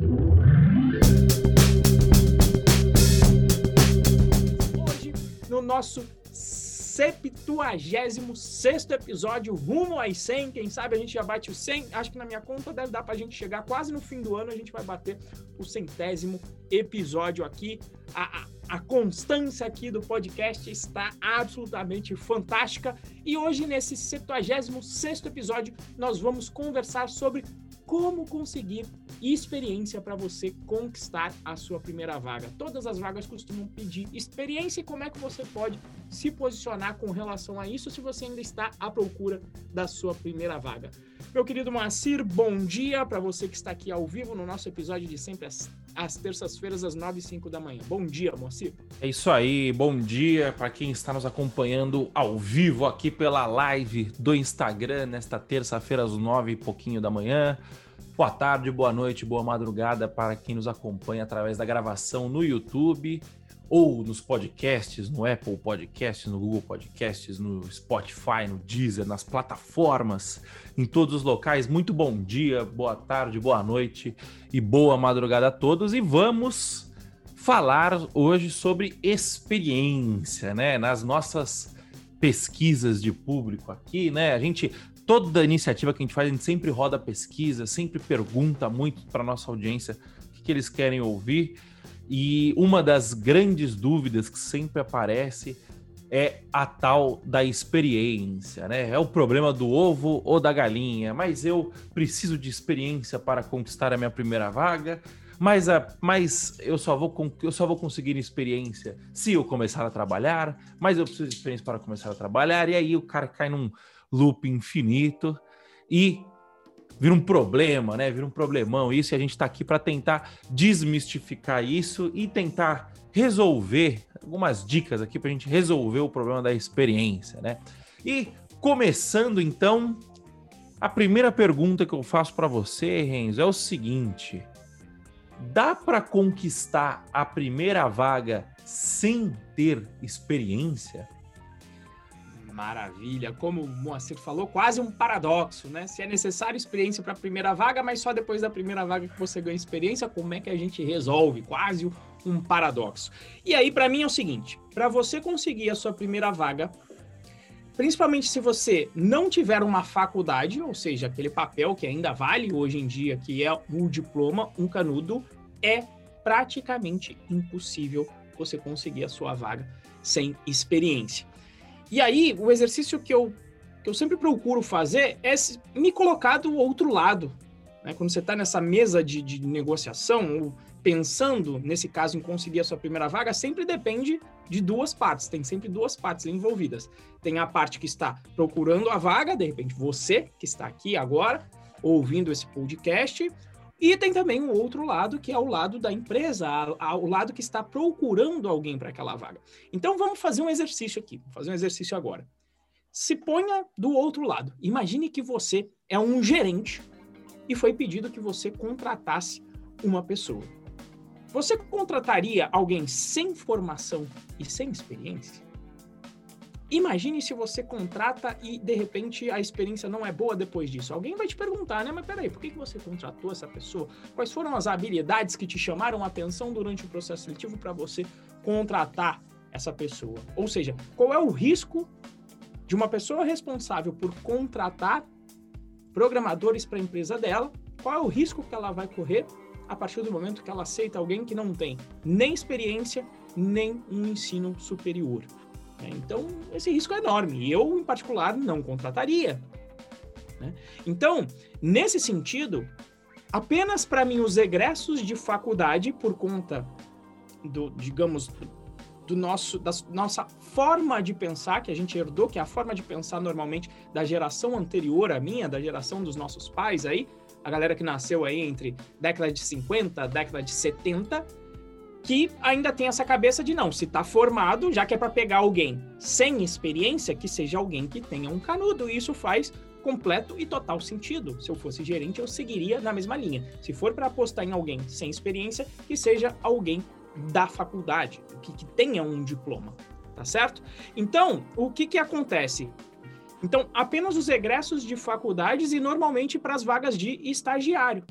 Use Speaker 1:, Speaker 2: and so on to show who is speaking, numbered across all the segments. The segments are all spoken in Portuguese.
Speaker 1: Hoje, no nosso 76 episódio, rumo às 100. Quem sabe a gente já bate o 100. Acho que na minha conta deve dar para a gente chegar quase no fim do ano. A gente vai bater o centésimo episódio aqui. A, a, a constância aqui do podcast está absolutamente fantástica. E hoje, nesse 76 episódio, nós vamos conversar sobre como conseguir experiência para você conquistar a sua primeira vaga. Todas as vagas costumam pedir experiência e como é que você pode se posicionar com relação a isso se você ainda está à procura da sua primeira vaga. Meu querido Moacir, bom dia para você que está aqui ao vivo no nosso episódio de sempre às, às terças-feiras, às 9 e 5 da manhã. Bom dia, Moacir.
Speaker 2: É isso aí, bom dia para quem está nos acompanhando ao vivo aqui pela live do Instagram nesta terça-feira às 9 e pouquinho da manhã. Boa tarde, boa noite, boa madrugada para quem nos acompanha através da gravação no YouTube ou nos podcasts, no Apple Podcasts, no Google Podcasts, no Spotify, no Deezer, nas plataformas, em todos os locais. Muito bom dia, boa tarde, boa noite e boa madrugada a todos. E vamos falar hoje sobre experiência, né? Nas nossas pesquisas de público aqui, né? A gente toda iniciativa que a gente faz, a gente sempre roda pesquisa, sempre pergunta muito para nossa audiência o que, que, eles querem ouvir. E uma das grandes dúvidas que sempre aparece é a tal da experiência, né? É o problema do ovo ou da galinha, mas eu preciso de experiência para conquistar a minha primeira vaga. Mas, a, mas eu, só vou, eu só vou conseguir experiência se eu começar a trabalhar, mas eu preciso de experiência para começar a trabalhar, e aí o cara cai num, loop infinito e vira um problema, né? Vira um problemão isso e a gente está aqui para tentar desmistificar isso e tentar resolver algumas dicas aqui para a gente resolver o problema da experiência, né? E começando então, a primeira pergunta que eu faço para você, Renzo, é o seguinte: dá para conquistar a primeira vaga sem ter experiência?
Speaker 1: Maravilha. Como o Moacir falou, quase um paradoxo, né? Se é necessário experiência para a primeira vaga, mas só depois da primeira vaga que você ganha experiência, como é que a gente resolve? Quase um paradoxo. E aí, para mim, é o seguinte: para você conseguir a sua primeira vaga, principalmente se você não tiver uma faculdade, ou seja, aquele papel que ainda vale hoje em dia, que é o diploma, um canudo, é praticamente impossível você conseguir a sua vaga sem experiência. E aí, o exercício que eu, que eu sempre procuro fazer é me colocar do outro lado. Né? Quando você está nessa mesa de, de negociação, pensando, nesse caso, em conseguir a sua primeira vaga, sempre depende de duas partes. Tem sempre duas partes envolvidas. Tem a parte que está procurando a vaga, de repente você que está aqui agora, ouvindo esse podcast, e tem também o outro lado, que é o lado da empresa, o lado que está procurando alguém para aquela vaga. Então vamos fazer um exercício aqui, fazer um exercício agora. Se ponha do outro lado. Imagine que você é um gerente e foi pedido que você contratasse uma pessoa. Você contrataria alguém sem formação e sem experiência? Imagine se você contrata e de repente a experiência não é boa depois disso. Alguém vai te perguntar, né? Mas peraí, por que você contratou essa pessoa? Quais foram as habilidades que te chamaram a atenção durante o processo seletivo para você contratar essa pessoa? Ou seja, qual é o risco de uma pessoa responsável por contratar programadores para a empresa dela? Qual é o risco que ela vai correr a partir do momento que ela aceita alguém que não tem nem experiência, nem um ensino superior? Né? Então, esse risco é enorme. Eu, em particular, não contrataria. Né? Então, nesse sentido, apenas para mim os egressos de faculdade, por conta do, digamos, do nosso, da nossa forma de pensar, que a gente herdou, que é a forma de pensar normalmente da geração anterior à minha, da geração dos nossos pais aí, a galera que nasceu aí entre década de 50, década de 70, que ainda tem essa cabeça de não, se está formado, já que é para pegar alguém sem experiência, que seja alguém que tenha um canudo. E isso faz completo e total sentido. Se eu fosse gerente, eu seguiria na mesma linha. Se for para apostar em alguém sem experiência, que seja alguém da faculdade, que, que tenha um diploma, tá certo? Então, o que que acontece? Então, apenas os egressos de faculdades e normalmente para as vagas de estagiário.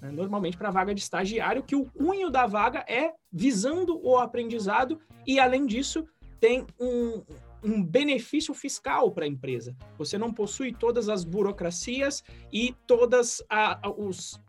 Speaker 1: Né? normalmente para vaga de estagiário, que o cunho da vaga é visando o aprendizado e, além disso, tem um, um benefício fiscal para a empresa. Você não possui todas as burocracias e todas os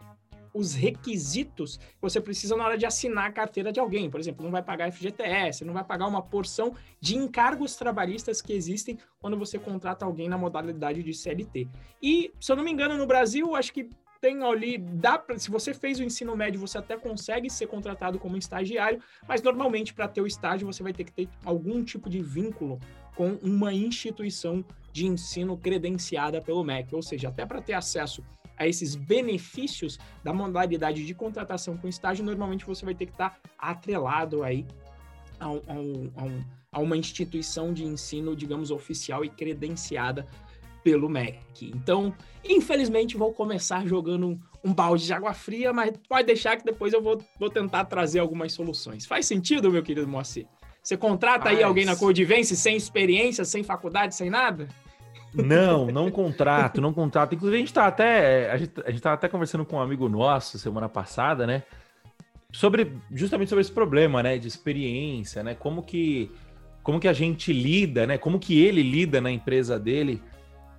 Speaker 1: os requisitos que você precisa na hora de assinar a carteira de alguém. Por exemplo, não vai pagar FGTS, não vai pagar uma porção de encargos trabalhistas que existem quando você contrata alguém na modalidade de CLT. E, se eu não me engano, no Brasil, acho que tem ali, dá pra, se você fez o ensino médio, você até consegue ser contratado como estagiário, mas normalmente para ter o estágio você vai ter que ter algum tipo de vínculo com uma instituição de ensino credenciada pelo MEC, ou seja, até para ter acesso a esses benefícios da modalidade de contratação com estágio, normalmente você vai ter que estar atrelado aí a, a, a, a uma instituição de ensino, digamos, oficial e credenciada pelo MEC. Então, infelizmente, vou começar jogando um, um, balde de água fria, mas pode deixar que depois eu vou, vou tentar trazer algumas soluções. Faz sentido, meu querido Moacir? Você contrata Faz. aí alguém na Codivence sem experiência, sem faculdade, sem nada?
Speaker 2: Não, não contrato, não contrato. Inclusive, a gente tá até. A gente, a gente tá até conversando com um amigo nosso semana passada, né? Sobre justamente sobre esse problema, né? De experiência, né? Como que, como que a gente lida, né? Como que ele lida na empresa dele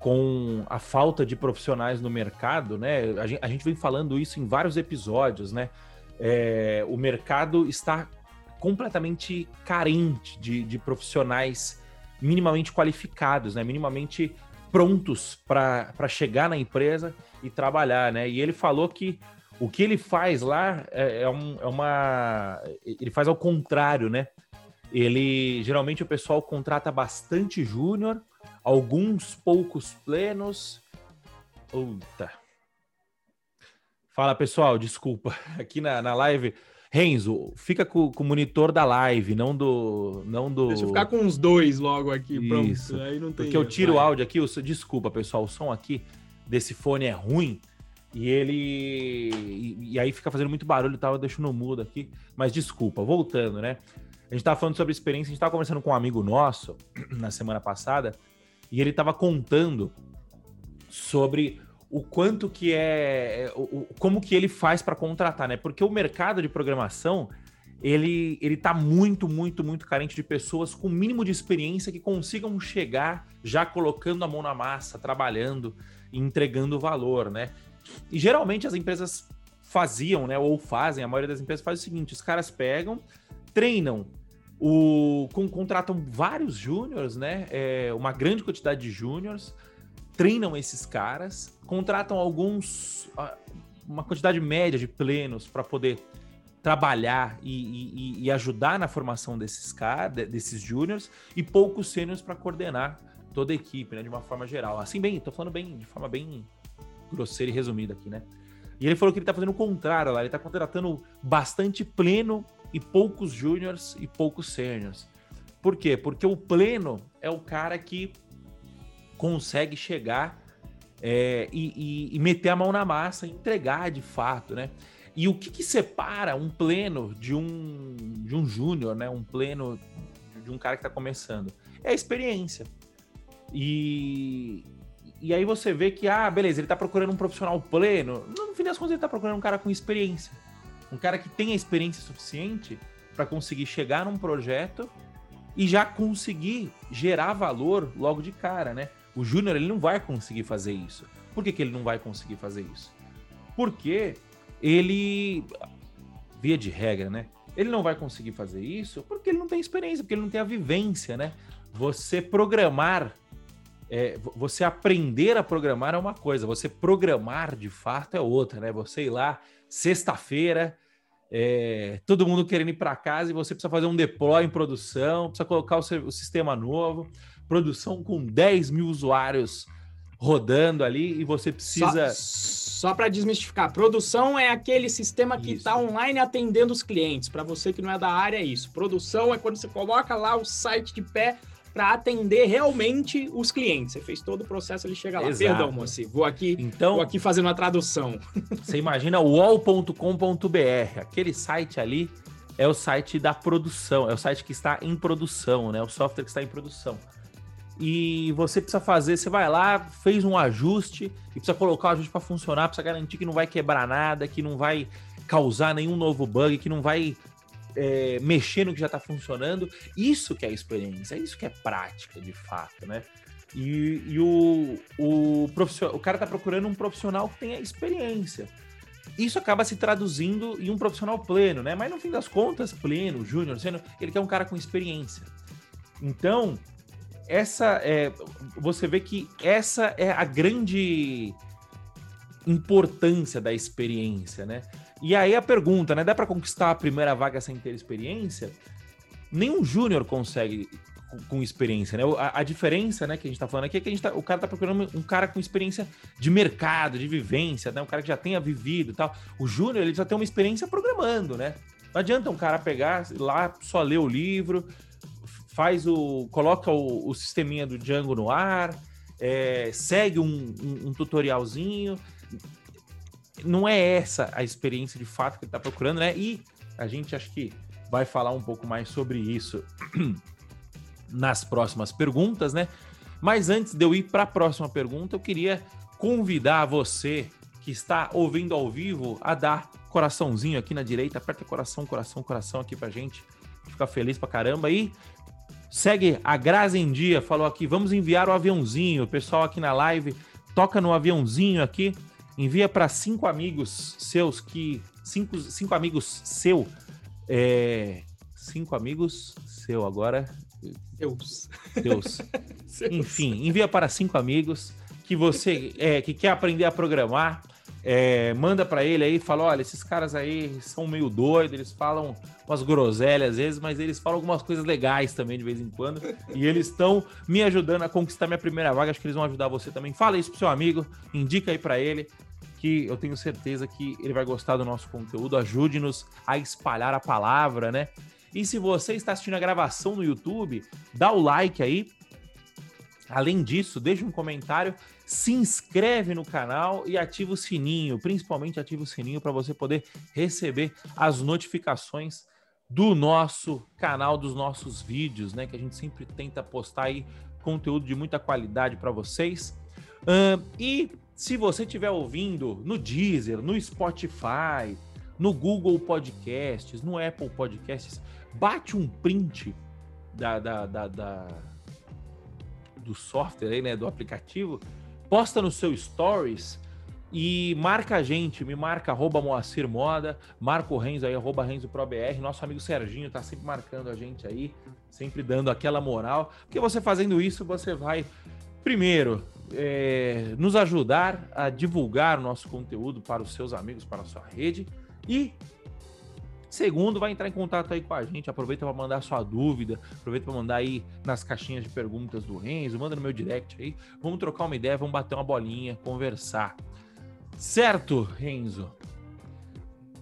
Speaker 2: com a falta de profissionais no mercado, né? A gente, a gente vem falando isso em vários episódios, né? É, o mercado está completamente carente de, de profissionais minimamente qualificados, né? Minimamente prontos para chegar na empresa e trabalhar, né? E ele falou que o que ele faz lá é, é, um, é uma. Ele faz ao contrário, né? Ele geralmente o pessoal contrata bastante júnior, alguns poucos plenos. Puta. Fala pessoal, desculpa. Aqui na, na live Renzo, fica com, com, o monitor da live, não do. Não do...
Speaker 1: Deixa eu ficar com os dois logo aqui,
Speaker 2: Isso. pronto. Aí não tem Porque eu tiro vai. o áudio aqui, eu, desculpa, pessoal, o som aqui desse fone é ruim. E ele. E, e aí fica fazendo muito barulho e tal, eu deixo no mudo aqui. Mas desculpa, voltando, né? A gente tava falando sobre experiência, a gente tava conversando com um amigo nosso na semana passada, e ele tava contando sobre o quanto que é, é o, como que ele faz para contratar, né? Porque o mercado de programação ele ele tá muito, muito, muito carente de pessoas com mínimo de experiência que consigam chegar já colocando a mão na massa, trabalhando e entregando valor, né? E geralmente as empresas faziam, né, ou fazem, a maioria das empresas faz o seguinte, os caras pegam, treinam o com, contratam vários júniores, né? É, uma grande quantidade de júniores, treinam esses caras, contratam alguns, uma quantidade média de plenos para poder trabalhar e, e, e, ajudar na formação desses caras, desses júniores, e poucos sêniores para coordenar toda a equipe, né, de uma forma geral. Assim, bem, tô falando bem, de forma bem grosseira e resumida aqui, né? E ele falou que ele tá fazendo o contrário lá, ele tá contratando bastante pleno e poucos júniores e poucos sêniores. Por quê? Porque o pleno é o cara que consegue chegar é, e, e, e, meter a mão na massa, entregar de fato, né? E o que, que separa um pleno de um, de um júnior, né? Um pleno de um cara que está começando? É a experiência. E, e aí você vê que, ah, beleza, ele está procurando um profissional pleno. No fim das contas, ele está procurando um cara com experiência. Um cara que tenha experiência suficiente para conseguir chegar num projeto e já conseguir gerar valor logo de cara, né? O Júnior ele não vai conseguir fazer isso. Por que, que ele não vai conseguir fazer isso? Porque ele, via de regra, né? Ele não vai conseguir fazer isso porque ele não tem experiência, porque ele não tem a vivência, né? Você programar, é, você aprender a programar é uma coisa, você programar de fato é outra, né? Você ir lá, sexta-feira, é, todo mundo querendo ir para casa e você precisa fazer um deploy em produção, precisa colocar o, o sistema novo, produção com 10 mil usuários rodando ali e você precisa.
Speaker 1: Só, só para desmistificar, produção é aquele sistema que está online atendendo os clientes. Para você que não é da área, é isso. Produção é quando você coloca lá o site de pé para atender realmente os clientes. Você fez todo o processo, ele chega lá. Exato. Perdão, moço, vou aqui, então, vou aqui fazendo uma tradução.
Speaker 2: Você imagina o wall.com.br, aquele site ali é o site da produção, é o site que está em produção, né? O software que está em produção. e você precisa fazer, você vai lá, fez um ajuste e precisa colocar o ajuste para funcionar, precisa garantir que não vai quebrar nada, que não vai causar nenhum novo bug, que não vai é, mexer no que já está funcionando. Isso que é experiência, isso que é prática de fato, né? E, e o, o, o cara está procurando um profissional que tenha experiência. Isso acaba se traduzindo em um profissional pleno, né? Mas no fim das contas, pleno, júnior, sendo, ele quer um cara com experiência. Então, essa é, você vê que essa é a grande importância da experiência, né? E aí a pergunta, né? Dá para conquistar a primeira vaga sem ter experiência? Nenhum júnior consegue com, experiência, né? A, a, diferença, né, que a gente tá falando aqui é que a gente tá, o cara tá procurando um cara com experiência de mercado, de vivência, né? Um cara que já tenha vivido e tal. O júnior, ele já tem uma experiência programando, né? Não adianta um cara pegar lá, só ler o livro, faz o. coloca o, o sisteminha do Django no ar, é, segue um, um, um tutorialzinho não é essa a experiência de fato que ele está procurando, né? E a gente acho que vai falar um pouco mais sobre isso nas próximas perguntas, né? Mas antes de eu ir para a próxima pergunta, eu queria convidar você que está ouvindo ao vivo a dar coraçãozinho aqui na direita, aperta coração, coração, coração aqui pra gente, ficar feliz pra caramba. E segue a Grazi em Dia, falou aqui, vamos enviar o aviãozinho, o pessoal aqui na live toca no aviãozinho aqui envia para cinco amigos seus que cinco, cinco amigos seu é, cinco amigos seu agora?
Speaker 1: Deus
Speaker 2: Deus enfim envia para cinco amigos que você é, que quer aprender a programar é, manda para ele aí, fala, olha, esses caras aí são meio doidos, eles falam umas groselhas às vezes, mas eles falam algumas coisas legais também de vez em quando, e eles estão me ajudando a conquistar minha primeira vaga, acho que eles vão ajudar você também. Fala isso pro seu amigo, indica aí para ele, que eu tenho certeza que ele vai gostar do nosso conteúdo. Ajude-nos a espalhar a palavra, né? E se você está assistindo a gravação no YouTube, dá o like aí. Além disso, deixa um comentário, se inscreve no canal e ativa o sininho, principalmente ativa o sininho para você poder receber as notificações do nosso canal, dos nossos vídeos, né? Que a gente sempre tenta postar aí conteúdo de muita qualidade para vocês. Uh, e se você estiver ouvindo no Deezer, no Spotify, no Google Podcasts, no Apple Podcasts, bate um print da, da, da, da do software aí, né, do aplicativo, posta no seu stories e marca a gente, me marca arroba Moacir Moda, marca o Renzo aí, arroba Renzo nosso amigo Serginho tá sempre marcando a gente aí, sempre dando aquela moral, porque você fazendo isso, você vai, primeiro, é, nos ajudar a divulgar o nosso conteúdo para os seus amigos, para a sua rede. E segundo, vai entrar em contato aí com a gente. Aproveita para mandar sua dúvida, aproveita para mandar aí nas caixinhas de perguntas do Renzo, manda no meu direct aí. Vamos trocar uma ideia, vamos bater uma bolinha, conversar. Certo, Renzo?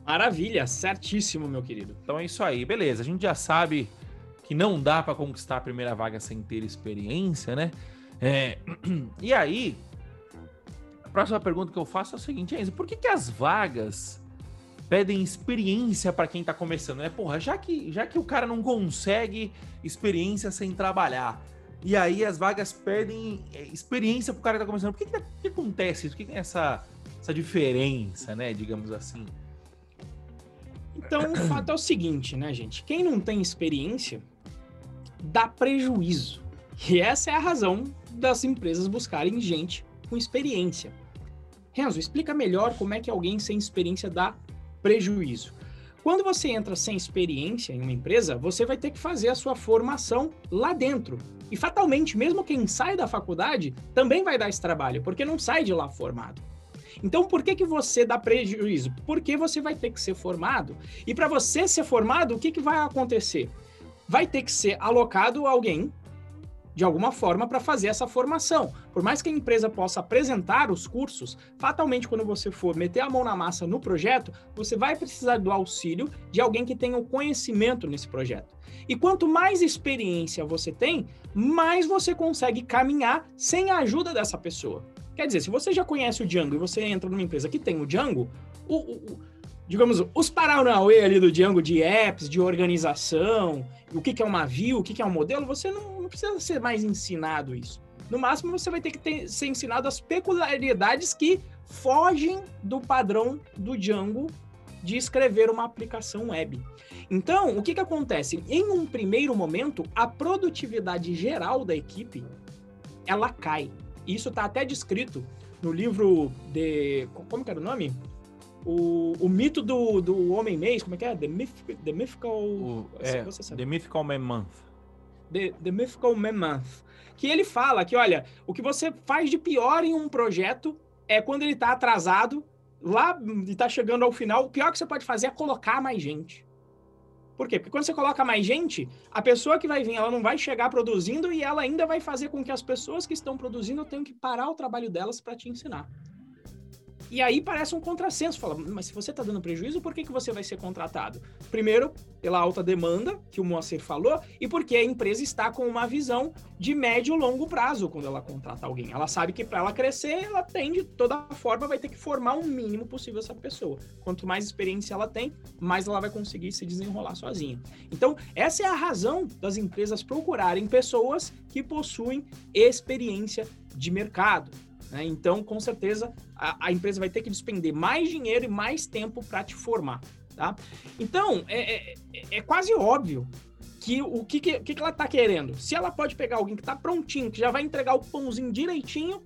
Speaker 1: Maravilha, certíssimo, meu querido.
Speaker 2: Então é isso aí, beleza. A gente já sabe que não dá para conquistar a primeira vaga sem ter experiência, né? É, e aí, a próxima pergunta que eu faço é o seguinte, Enzo, por que, que as vagas pedem experiência para quem está começando, né? Porra, já que, já que o cara não consegue experiência sem trabalhar, e aí as vagas pedem é, experiência para o cara que tá começando, por que, que, que acontece isso? Por que, que tem essa, essa diferença, né? Digamos assim.
Speaker 1: Então, o fato é o seguinte, né, gente? Quem não tem experiência dá prejuízo. E essa é a razão das empresas buscarem gente com experiência. Renzo, explica melhor como é que alguém sem experiência dá prejuízo. Quando você entra sem experiência em uma empresa, você vai ter que fazer a sua formação lá dentro. E fatalmente, mesmo quem sai da faculdade também vai dar esse trabalho, porque não sai de lá formado. Então, por que, que você dá prejuízo? Porque você vai ter que ser formado. E para você ser formado, o que, que vai acontecer? Vai ter que ser alocado alguém de alguma forma para fazer essa formação. Por mais que a empresa possa apresentar os cursos, fatalmente quando você for meter a mão na massa no projeto, você vai precisar do auxílio de alguém que tenha o conhecimento nesse projeto. E quanto mais experiência você tem, mais você consegue caminhar sem a ajuda dessa pessoa. Quer dizer, se você já conhece o Django e você entra numa empresa que tem o Django, o, o digamos, os Paranauê ali do Django de apps, de organização, o que, que é uma view, o que, que é um modelo, você não, não, precisa ser mais ensinado isso. No máximo, você vai ter que ter, ser ensinado as peculiaridades que fogem do padrão do Django de escrever uma aplicação web. Então, o que, que acontece? Em um primeiro momento, a produtividade geral da equipe ela cai. Isso está até descrito no livro de. Como que era o nome? O, o mito do, do Homem-Mês, como é que é? The, Myth, the Mythical.
Speaker 2: O, é, The Mythical Man Month.
Speaker 1: The, the Mythical Man Month. Que ele fala que, olha, o que você faz de pior em um projeto é quando ele está atrasado, lá e está chegando ao final, o pior que você pode fazer é colocar mais gente. Por quê? Porque quando você coloca mais gente, a pessoa que vai vir, ela não vai chegar produzindo e ela ainda vai fazer com que as pessoas que estão produzindo tenham que parar o trabalho delas para te ensinar. E aí parece um contrassenso. Fala, mas se você está dando prejuízo, por que, que você vai ser contratado? Primeiro, pela alta demanda, que o Moacir falou, e porque a empresa está com uma visão de médio e longo prazo quando ela contrata alguém. Ela sabe que para ela crescer, ela tem de toda forma, vai ter que formar o mínimo possível essa pessoa. Quanto mais experiência ela tem, mais ela vai conseguir se desenrolar sozinha. Então, essa é a razão das empresas procurarem pessoas que possuem experiência de mercado. Né? Então, com certeza, a, empresa vai ter que despender mais dinheiro e mais tempo para te formar. Tá? Então, é, é, é quase óbvio que o que, que, que ela está querendo. Se ela pode pegar alguém que está prontinho, que já vai entregar o pãozinho direitinho,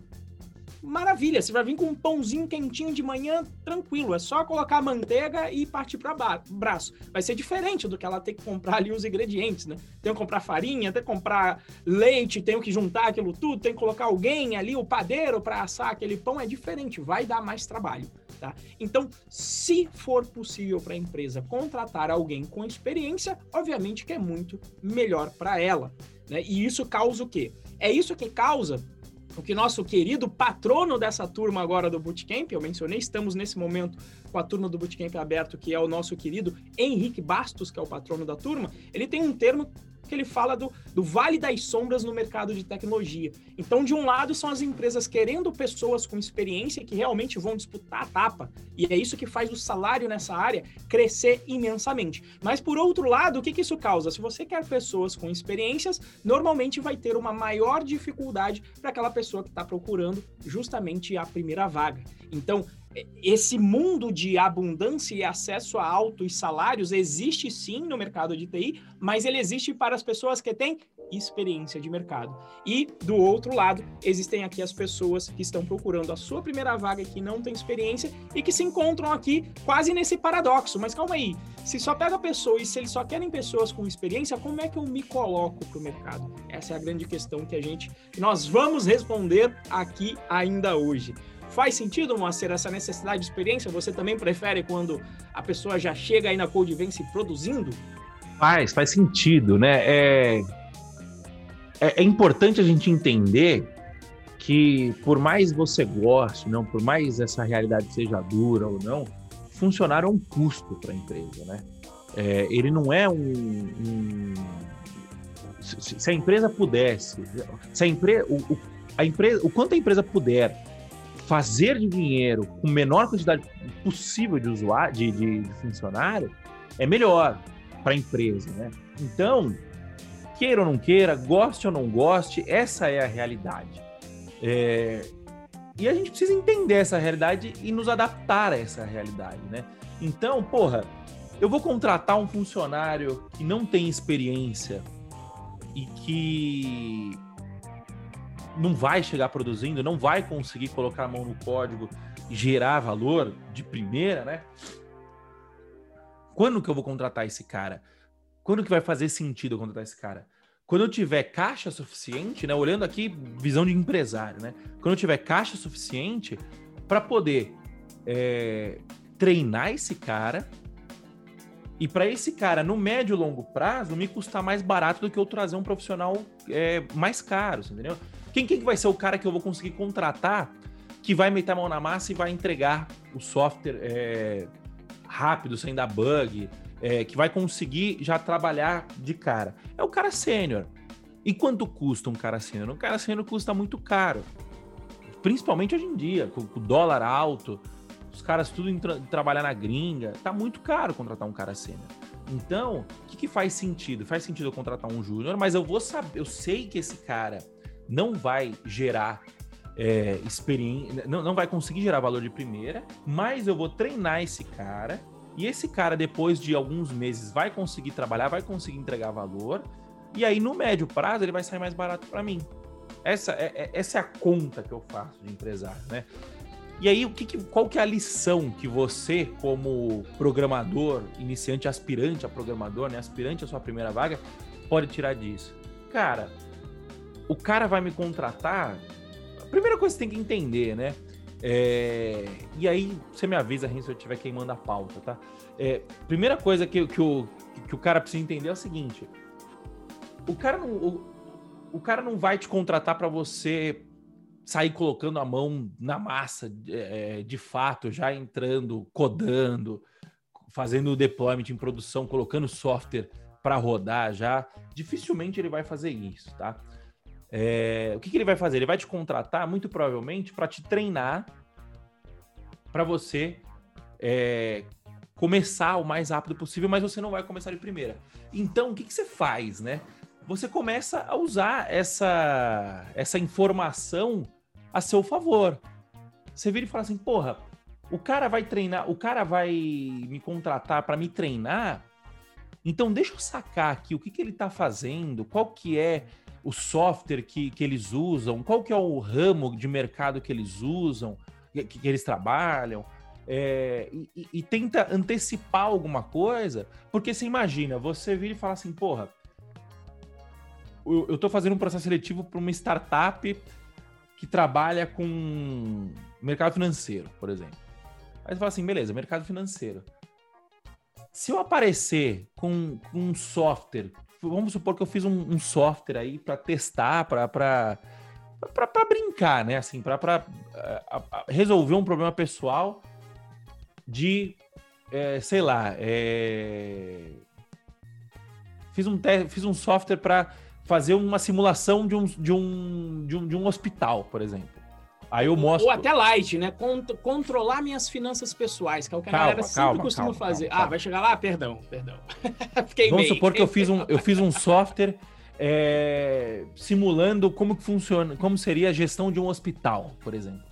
Speaker 1: maravilha, você vai vir com um pãozinho quentinho de manhã, tranquilo, é só colocar manteiga e partir para braço. Vai ser diferente do que ela ter que comprar ali os ingredientes, né? Tem que comprar farinha, tem que comprar leite, tem que juntar aquilo tudo, tem que colocar alguém ali, o padeiro para assar aquele pão, é diferente, vai dar mais trabalho. Tá? Então, se for possível para a empresa contratar alguém com experiência, obviamente que é muito melhor para ela. Né? E isso causa o quê? É isso que causa o que nosso querido patrono dessa turma agora do Bootcamp, eu mencionei, estamos nesse momento com a turma do Bootcamp aberto, que é o nosso querido Henrique Bastos, que é o patrono da turma, ele tem um termo que ele fala do, do vale das sombras no mercado de tecnologia. Então, de um lado, são as empresas querendo pessoas com experiência que realmente vão disputar a tapa, e é isso que faz o salário nessa área crescer imensamente. Mas, por outro lado, o que, que isso causa? Se você quer pessoas com experiências, normalmente vai ter uma maior dificuldade para aquela pessoa que está procurando justamente a primeira vaga. Então, esse mundo de abundância e acesso a altos salários existe sim no mercado de TI, mas ele existe para as pessoas que têm experiência de mercado. E do outro lado, existem aqui as pessoas que estão procurando a sua primeira vaga e que não têm experiência e que se encontram aqui quase nesse paradoxo. Mas calma aí, se só pega pessoas e se eles só querem pessoas com experiência, como é que eu me coloco para o mercado? Essa é a grande questão que a gente, nós vamos responder aqui ainda hoje. Faz sentido, Moacir, essa necessidade de experiência? Você também prefere quando a pessoa já chega aí na Code Vence produzindo?
Speaker 2: Faz, faz sentido, né? É, é, é importante a gente entender que por mais você goste, não, por mais essa realidade seja dura ou não, funcionário é um custo para a empresa, né? É, ele não é um, um se, se, a empresa pudesse, se a empresa, o, a empresa, o quanto a empresa puder fazer de dinheiro com menor quantidade possível de usuário, de, de, de funcionário, é melhor para a empresa, né? Então, queira ou não queira, goste ou não goste, essa é a realidade. É... E a gente precisa entender essa realidade e nos adaptar a essa realidade, né? Então, porra, eu vou contratar um funcionário que não tem experiência e que não vai chegar produzindo, não vai conseguir colocar a mão no código e gerar valor de primeira, né? Quando que eu vou contratar esse cara? Quando que vai fazer sentido eu contratar esse cara? Quando eu tiver caixa suficiente, né? Olhando aqui, visão de empresário, né? Quando eu tiver caixa suficiente para poder é, treinar esse cara e para esse cara, no médio e longo prazo, me custar mais barato do que eu trazer um profissional é, mais caro, entendeu? Quem, quem vai ser o cara que eu vou conseguir contratar que vai meter a mão na massa e vai entregar o software é, rápido, sem dar bug, é, que vai conseguir já trabalhar de cara? É o cara sênior. E quanto custa um cara sênior? Um cara sênior custa muito caro. Principalmente hoje em dia, com o dólar alto. os caras tudo em tra trabalhar na gringa. Tá muito caro contratar um cara sênior. Então, o que, que, faz sentido? Faz sentido eu contratar um júnior, mas eu vou saber, eu sei que esse cara não vai gerar é, experiência, não, não vai conseguir gerar valor de primeira, mas eu vou treinar esse cara e esse cara, depois de alguns meses, vai conseguir trabalhar, vai conseguir entregar valor, e aí no médio prazo ele vai sair mais barato para mim. Essa é, é, essa é a conta que eu faço de empresário, né? E aí, o que, que, qual que é a lição que você, como programador, iniciante, aspirante a programador, né, aspirante à sua primeira vaga, pode tirar disso? Cara, o cara vai me contratar. A primeira coisa que você tem que entender, né? É... E aí, você me avisa, se eu estiver queimando a pauta, tá? É, primeira coisa que, que, o, que o cara precisa entender é o seguinte: o cara não, o, o cara não vai te contratar para você sair colocando a mão na massa, é, de fato, já entrando, codando, fazendo o deployment em produção, colocando software para rodar já, dificilmente ele vai fazer isso, tá? É, o que, que, ele vai fazer? Ele vai te contratar, muito provavelmente, para te treinar para você é, começar o mais rápido possível, mas você não vai começar de primeira. Então, o que, que você faz, né? você começa a usar essa, essa informação a seu favor. Você vira e fala assim, porra, o cara vai treinar, o cara vai me contratar para me treinar, então deixa eu sacar aqui o que, que ele está fazendo, qual que é o software que, que eles usam, qual que é o ramo de mercado que eles usam, que, que eles trabalham, é, e, e, tenta antecipar alguma coisa, porque você imagina, você vira e fala assim, porra, eu estou fazendo um processo seletivo para uma startup que trabalha com mercado financeiro, por exemplo. Aí você fala assim, beleza, mercado financeiro. Se eu aparecer com, com um software, vamos supor que eu fiz um, um software aí para testar, para para brincar, né? Assim, para resolver um problema pessoal de, é, sei lá, é... fiz um fiz um software para fazer uma simulação de um, de um, de um, de um hospital, por exemplo. Aí eu mostro.
Speaker 1: Ou até light, né? Cont controlar minhas finanças pessoais, que é o que a calma, galera sempre calma, costuma calma, fazer. ah, vai chegar lá? Perdão, perdão.
Speaker 2: Fiquei Vamos meio. supor que eu fiz um, eu fiz um software é, simulando como que funciona, como seria a gestão de um hospital, por exemplo.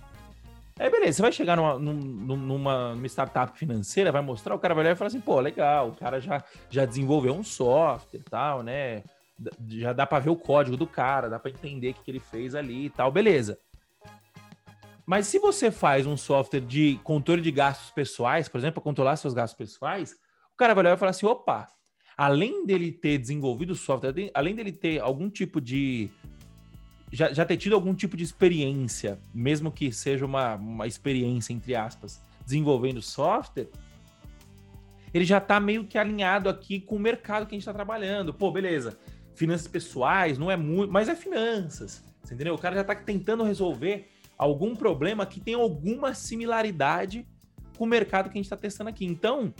Speaker 2: Aí beleza, você vai chegar numa, numa, numa, startup financeira, vai mostrar, o cara vai olhar e falar assim, pô, legal, o cara já, já desenvolveu um software e tal, né? já dá para ver o código do cara, dá para entender o que, que ele fez ali e tal, beleza. Mas se você faz um software de controle de gastos pessoais, por exemplo, para controlar seus gastos pessoais, o cara vai olhar e falar assim: opa, além dele ter desenvolvido o software, além dele ter algum tipo de. Já, já ter tido algum tipo de experiência, mesmo que seja uma, uma experiência, entre aspas, desenvolvendo software, ele já está meio que alinhado aqui com o mercado que a gente está trabalhando. Pô, beleza finanças pessoais, não é muito, mas é finanças. Entendeu? O cara já está tentando resolver algum problema que tem alguma similaridade com o mercado que a gente está testando aqui. Então,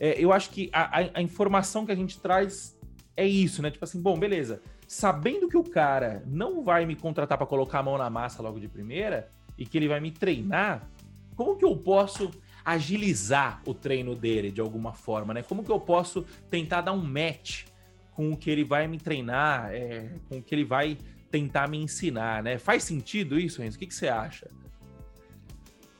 Speaker 2: é, eu acho que a, a, informação que a gente traz é isso, né? Tipo assim, bom, beleza. Sabendo que o cara não vai me contratar para colocar a mão na massa logo de primeira e que ele vai me treinar, como que eu posso agilizar o treino dele de alguma forma, né? Como que eu posso tentar dar um match com o que ele vai me treinar, é, com o que ele vai tentar me ensinar, né? Faz sentido isso, Renzo? O que, que você acha?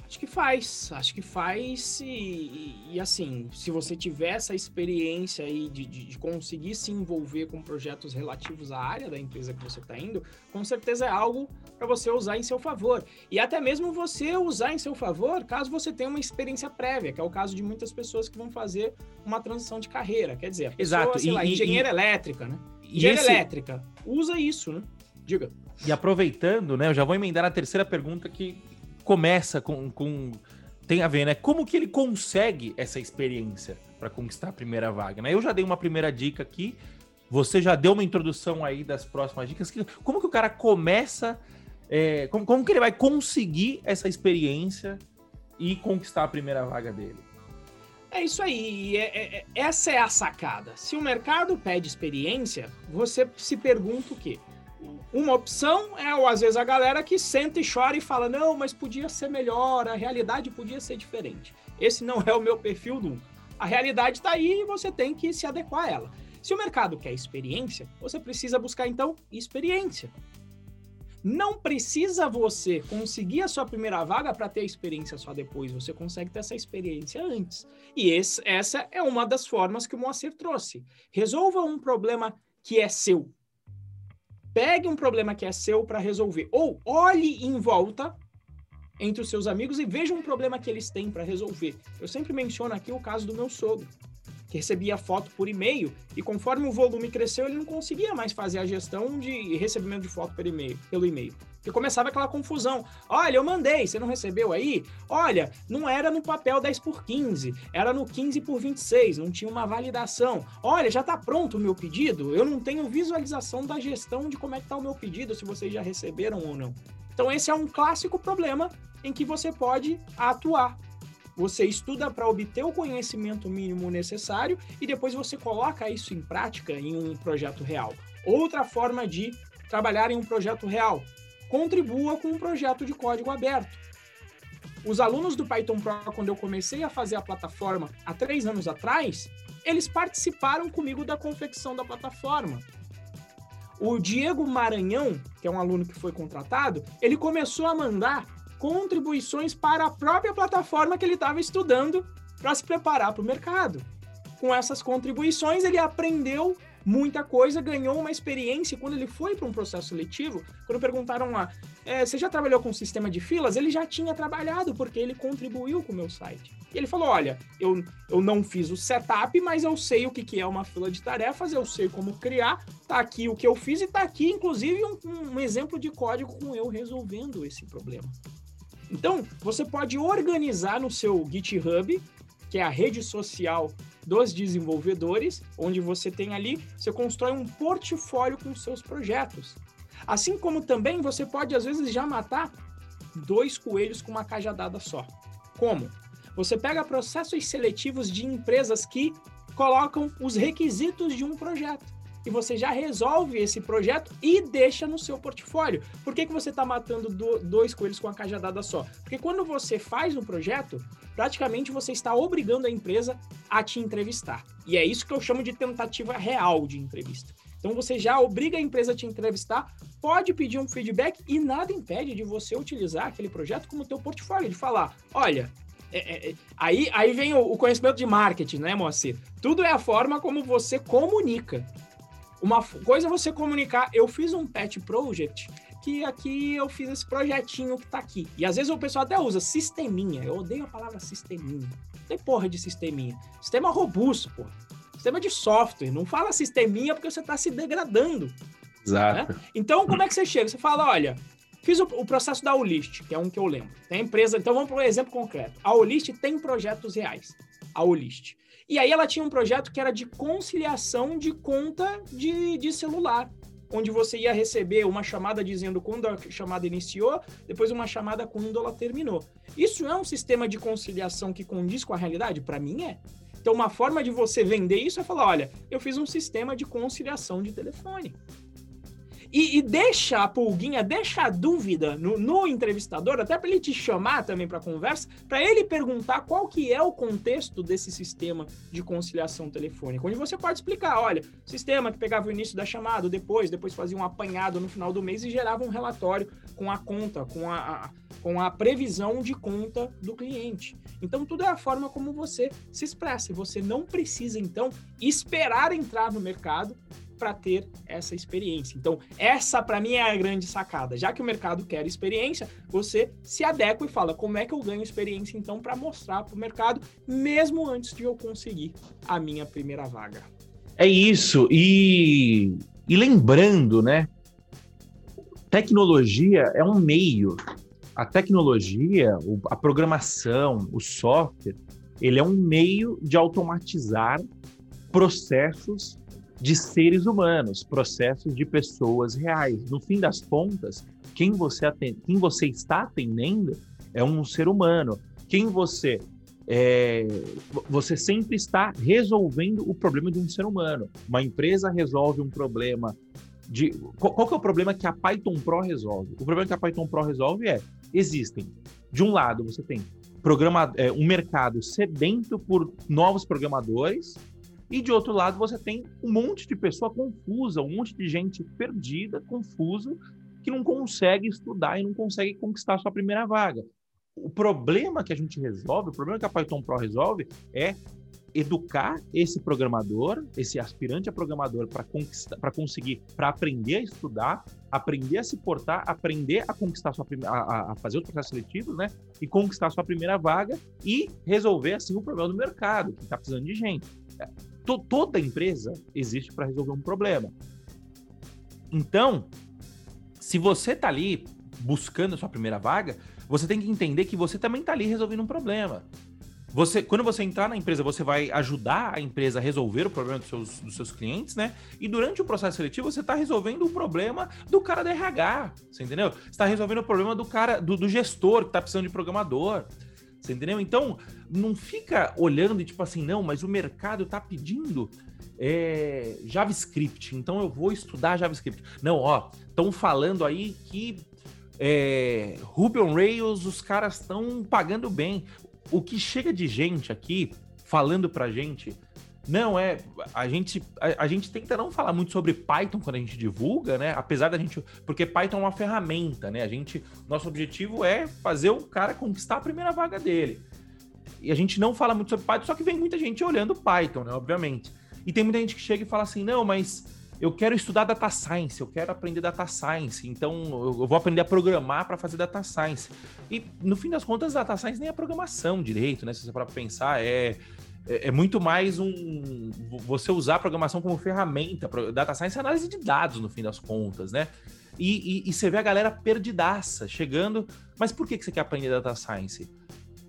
Speaker 1: Acho que faz, acho que faz e, e, e, assim, se você tiver essa experiência aí de, de, de, conseguir se envolver com projetos relativos à área da empresa que você está indo, com certeza é algo para você usar em seu favor. E até mesmo você usar em seu favor caso você tenha uma experiência prévia, que é o caso de muitas pessoas que vão fazer uma transição de carreira. Quer dizer, a pessoa, Exato. sei e, lá, engenheira elétrica, né? Engenheira esse... elétrica, usa isso, né? Diga.
Speaker 2: E aproveitando, né, eu já vou emendar a terceira pergunta que começa com, com tem a ver, né? Como que ele consegue essa experiência para conquistar a primeira vaga, né? Eu já dei uma primeira dica aqui, você já deu uma introdução aí das próximas dicas. Como que o cara começa, é, como, como que ele vai conseguir essa experiência e conquistar a primeira vaga dele?
Speaker 1: É isso aí, é, é, é, essa é a sacada. Se o mercado pede experiência, você se pergunta o quê? Uma opção é, ou às vezes, a galera que senta e chora e fala: não, mas podia ser melhor, a realidade podia ser diferente. Esse não é o meu perfil nunca. A realidade está aí e você tem que se adequar a ela. Se o mercado quer experiência, você precisa buscar então experiência. Não precisa você conseguir a sua primeira vaga para ter experiência só depois. Você consegue ter essa experiência antes. E esse, essa é uma das formas que o Moacir trouxe. Resolva um problema que é seu. Pegue um problema que é seu para resolver. Ou olhe em volta entre os seus amigos e veja um problema que eles têm para resolver. Eu sempre menciono aqui o caso do meu sogro que recebia foto por e-mail e conforme o volume cresceu, ele não conseguia mais fazer a gestão de recebimento de foto por e-mail, pelo e-mail. E começava aquela confusão. Olha, eu mandei, você não recebeu aí? Olha, não era no papel 10 por 15, era no 15 por 26, não tinha uma validação. Olha, já está pronto o meu pedido? Eu não tenho visualização da gestão de como é que está o meu pedido, se vocês já receberam ou não. Então esse é um clássico problema em que você pode atuar você estuda para obter o conhecimento mínimo necessário e depois você coloca isso em prática em um projeto real. Outra forma de trabalhar em um projeto real, contribua com um projeto de código aberto. Os alunos do Python Pro, quando eu comecei a fazer a plataforma há três anos atrás, eles participaram comigo da confecção da plataforma. O Diego Maranhão, que é um aluno que foi contratado, ele começou a mandar contribuições para a própria plataforma que ele estava estudando para se preparar para o mercado. Com essas contribuições, ele aprendeu muita coisa, ganhou uma experiência. Quando ele foi para um processo seletivo, quando perguntaram lá, é, você já trabalhou com sistema de filas? Ele já tinha trabalhado, porque ele contribuiu com o meu site. E ele falou: olha, eu, eu não fiz o setup, mas eu sei o que, que é uma fila de tarefas, eu sei como criar, tá aqui o que eu fiz e tá aqui, inclusive, um, um exemplo de código com eu resolvendo esse problema. Então, você pode organizar no seu GitHub, que é a rede social dos desenvolvedores, onde você tem ali, você constrói um portfólio com seus projetos. Assim como também você pode, às vezes, já matar dois coelhos com uma cajadada só. Como? Você pega processos seletivos de empresas que colocam os requisitos de um projeto e você já resolve esse projeto e deixa no seu portfólio. Por que, que você está matando do, dois coelhos com a cajadada só? Porque quando você faz um projeto, praticamente você está obrigando a empresa a te entrevistar. E é isso que eu chamo de tentativa real de entrevista. Então você já obriga a empresa a te entrevistar, pode pedir um feedback e nada impede de você utilizar aquele projeto como teu portfólio, de falar, olha, é, é, é aí, aí vem o, o, conhecimento de marketing, né, Moacir? Tudo é a forma como você comunica. Uma coisa é você comunicar, eu fiz um pet project, que aqui eu fiz esse projetinho que tá aqui. E às vezes o pessoal até usa sisteminha. Eu odeio a palavra sisteminha. Não tem porra de sisteminha. Sistema robusto, porra. Sistema de software. Não fala sisteminha porque você tá se degradando.
Speaker 2: Exato.
Speaker 1: Né? Então, como é que você chega? Você fala, olha, fiz o, o processo da Olist, que é um que eu lembro. Tem empresa, então vamos para um exemplo concreto. A Olist tem projetos reais. A Olist. E aí ela tinha um projeto que era de conciliação de conta de, de celular, onde você ia receber uma chamada dizendo quando a chamada iniciou, depois uma chamada quando ela terminou. Isso é um sistema de conciliação que condiz com a realidade? Para mim é. Então, uma forma de você vender isso é falar: olha, eu fiz um sistema de conciliação de telefone. E, e, deixa a pulguinha, deixa a dúvida no, no entrevistador, até para ele te chamar também para conversa, para ele perguntar qual que é o contexto desse sistema de conciliação telefônica, onde você pode explicar, olha, sistema que pegava o início da chamada, depois, depois fazia um apanhado no final do mês e gerava um relatório com a conta, com a, a com a previsão de conta do cliente. Então, tudo é a forma como você se expressa. Você não precisa, então, esperar entrar no mercado para ter essa experiência. Então, essa para mim é a grande sacada. Já que o mercado quer experiência, você se adequa e fala como é que eu ganho experiência então para mostrar para o mercado, mesmo antes de eu conseguir a minha primeira vaga.
Speaker 2: É isso. E, e lembrando, né? Tecnologia é um meio. A tecnologia, a programação, o software, ele é um meio de automatizar processos de seres humanos, processos de pessoas reais. No fim das contas, quem você, atende, quem você está atendendo é um ser humano. Quem você é, você sempre está resolvendo o problema de um ser humano. Uma empresa resolve um problema de qual, qual, é o problema que a Python Pro resolve? O problema que a Python Pro resolve é existem de um lado você tem programa, é, um mercado sedento por novos programadores e de outro lado você tem um monte de pessoa confusa, um monte de gente perdida, confusa, que não consegue estudar e não consegue conquistar sua primeira vaga. O problema que a gente resolve, o problema que a Python Pro resolve é educar esse programador, esse aspirante a programador para conquistar, para conseguir, para aprender a estudar, aprender a se portar, aprender a conquistar sua a, a, fazer os processos seletivos, né, e conquistar sua primeira vaga e resolver assim o problema do mercado que está precisando de gente. É, toda empresa existe para resolver um problema. Então, se você está ali buscando a sua primeira vaga, você tem que entender que você também está ali resolvendo um problema. Você, quando você entrar na empresa, você vai ajudar a empresa a resolver o problema dos seus, dos seus clientes, né? E durante o processo seletivo, você está resolvendo o problema do cara da RH, você entendeu? Você está resolvendo o problema do cara, do, do gestor que está precisando de programador. Você entendeu? Então, não fica olhando e tipo assim, não, mas o mercado está pedindo é, JavaScript, então eu vou estudar JavaScript. Não, ó, estão falando aí que é, Ruby on Rails os caras estão pagando bem o que chega de gente aqui falando pra gente não é a gente a, a, gente tenta não falar muito sobre Python quando a gente divulga, né? Apesar da gente porque Python é uma ferramenta, né? A gente nosso objetivo é fazer o cara conquistar a primeira vaga dele. E a gente não fala muito sobre Python, só que vem muita gente olhando Python, né, obviamente. E tem muita gente que chega e fala assim: "Não, mas eu quero estudar data science, eu quero aprender data science, então eu vou aprender a programar para fazer data science. E no fim das contas, data science nem é programação direito, né? Se você para pensar, é, é, é, muito mais um você usar a programação como ferramenta. Data science é análise de dados, no fim das contas, né? E, e, e você vê a galera perdidaça chegando. Mas por que, que você quer aprender data science?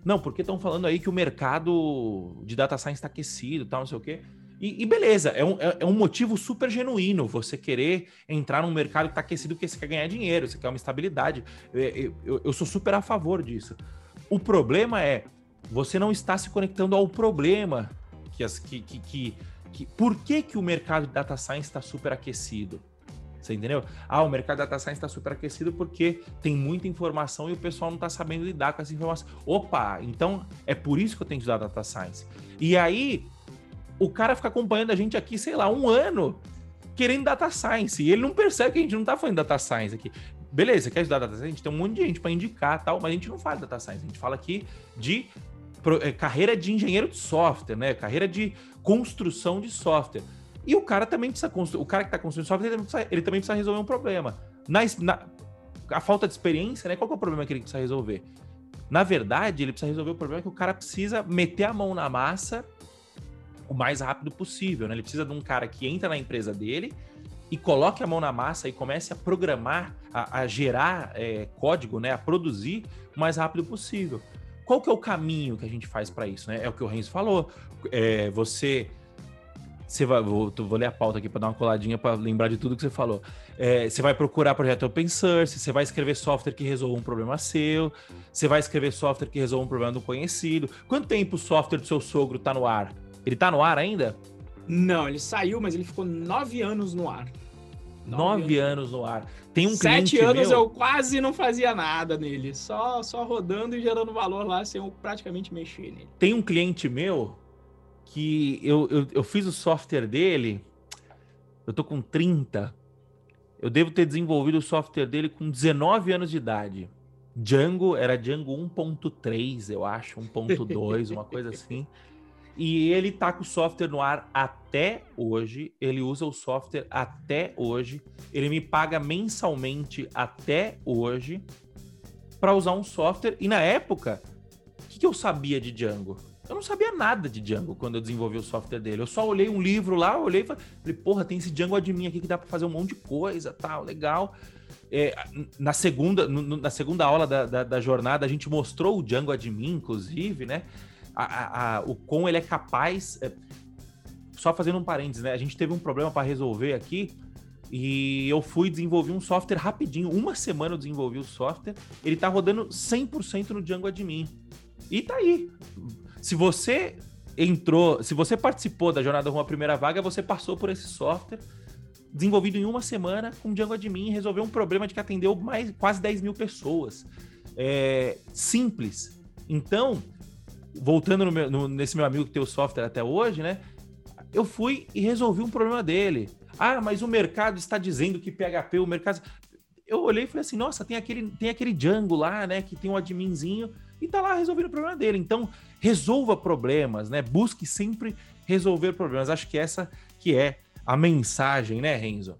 Speaker 2: Não, porque estão falando aí que o mercado de data science está aquecido, tal, não sei o quê. E, e beleza, é um, é, é, um motivo super genuíno você querer entrar num mercado que está aquecido porque você quer ganhar dinheiro, você quer uma estabilidade. Eu, eu, eu sou super a favor disso. O problema é você não está se conectando ao problema que as que, que, que, que por que, que o mercado de data science está super aquecido? Você entendeu? Ah, o mercado de data science está super aquecido porque tem muita informação e o pessoal não está sabendo lidar com essa informação. Opa, então é por isso que eu tenho que estudar data science. E aí o cara fica acompanhando a gente aqui, sei lá, um ano, querendo data science. E ele não percebe que a gente não tá falando data science aqui. Beleza, quer estudar data science? A gente tem um monte de gente para indicar tal, mas a gente não fala data science. A gente fala aqui de carreira de engenheiro de software, né? Carreira de construção de software. E o cara também precisa construir. O cara que está construindo software, ele também, precisa, ele também precisa resolver um problema. Na, na, a falta de experiência, né? Qual é o problema que ele precisa resolver? Na verdade, ele precisa resolver o problema que o cara precisa meter a mão na massa o mais rápido possível, né? Ele precisa de um cara que entra na empresa dele e coloque a mão na massa e comece a programar, a, a gerar é, código, né? A produzir o mais rápido possível. Qual que é o caminho que a gente faz para isso, né? É o que o Renzo falou. É, você você vai, vou, vou ler a pauta aqui para dar uma coladinha para lembrar de tudo que você falou. É, você vai procurar projeto open source, você vai escrever software que resolva um problema seu, você vai escrever software que resolva um problema do conhecido. Quanto tempo o software do seu sogro está no ar? Ele tá no ar ainda?
Speaker 1: Não, ele saiu, mas ele ficou nove anos no ar.
Speaker 2: Nove, anos. no ar. Tem um
Speaker 1: Sete anos
Speaker 2: meu...
Speaker 1: eu quase não fazia nada nele. Só, só rodando e gerando valor lá sem eu praticamente mexer nele.
Speaker 2: Tem um cliente meu que eu, eu, eu fiz o software dele. Eu tô com 30. Eu devo ter desenvolvido o software dele com 19 anos de idade. Django era Django 1.3, eu acho, 1.2, uma coisa assim. E ele tá com o software no ar até hoje. Ele usa o software até hoje. Ele me paga mensalmente até hoje para usar um software. E na época, o que, que, eu sabia de Django? Eu não sabia nada de Django quando eu desenvolvi o software dele. Eu só olhei um livro lá, olhei e falei, porra, tem esse Django admin aqui que dá para fazer um monte de coisa, tal, legal. É, na, segunda, no, na segunda aula da, da, da jornada, a gente mostrou o Django admin, inclusive, né? A, a, o com ele é capaz. É, só fazendo um parênteses, né? A gente teve um problema para resolver aqui e eu fui desenvolver um software rapidinho. Uma semana eu desenvolvi o software. Ele tá rodando 100% no Django Admin. E tá aí. Se você entrou, se você participou da Jornada à Primeira Vaga, você passou por esse software. desenvolvido em uma semana com Django Admin, resolveu um problema de que atendeu mais, quase 10 mil pessoas. É, simples. Então, voltando no meu, no, nesse meu amigo que tem o software até hoje, né? Eu fui e resolvi um problema dele. Ah, mas o mercado está dizendo que PHP, o mercado. Eu olhei e falei assim: nossa, tem aquele, tem aquele Django lá, né? Que tem um adminzinho e tá lá resolvendo o problema dele. Então, resolva problemas, né? Busque sempre resolver problemas. Acho que essa que é a mensagem, né, Renzo?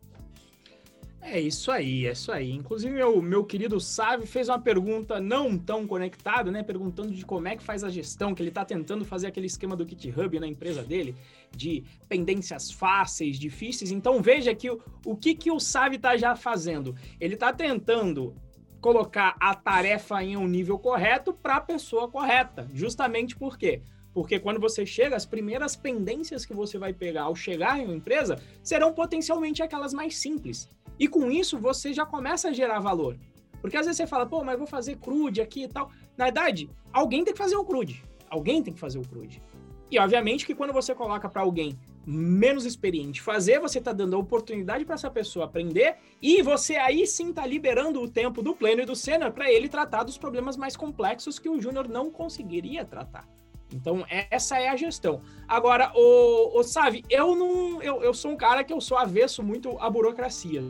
Speaker 1: É isso aí, é isso aí. Inclusive, meu, meu querido Sávio fez uma pergunta não tão conectada, né? Perguntando de como é que faz a gestão, que ele está tentando fazer aquele esquema do GitHub na empresa dele, de pendências fáceis, difíceis. Então, veja aqui o, o que, que o Sávio está já fazendo. Ele está tentando colocar a tarefa em um nível correto para a pessoa correta. Justamente por quê? Porque quando você chega, as primeiras pendências que você vai pegar ao chegar em uma empresa serão potencialmente aquelas mais simples. E com isso você já começa a gerar valor. Porque às vezes você fala, pô, mas vou fazer crude aqui e tal. Na verdade, alguém tem que fazer o crude. Alguém tem que fazer o crude. E obviamente que quando você coloca para alguém menos experiente fazer, você está dando a oportunidade para essa pessoa aprender e você aí sim está liberando o tempo do pleno e do sênior para ele tratar dos problemas mais complexos que o júnior não conseguiria tratar. Então, essa é a gestão. Agora, o, o Sabe, eu não. Eu, eu sou um cara que eu sou avesso muito à burocracia.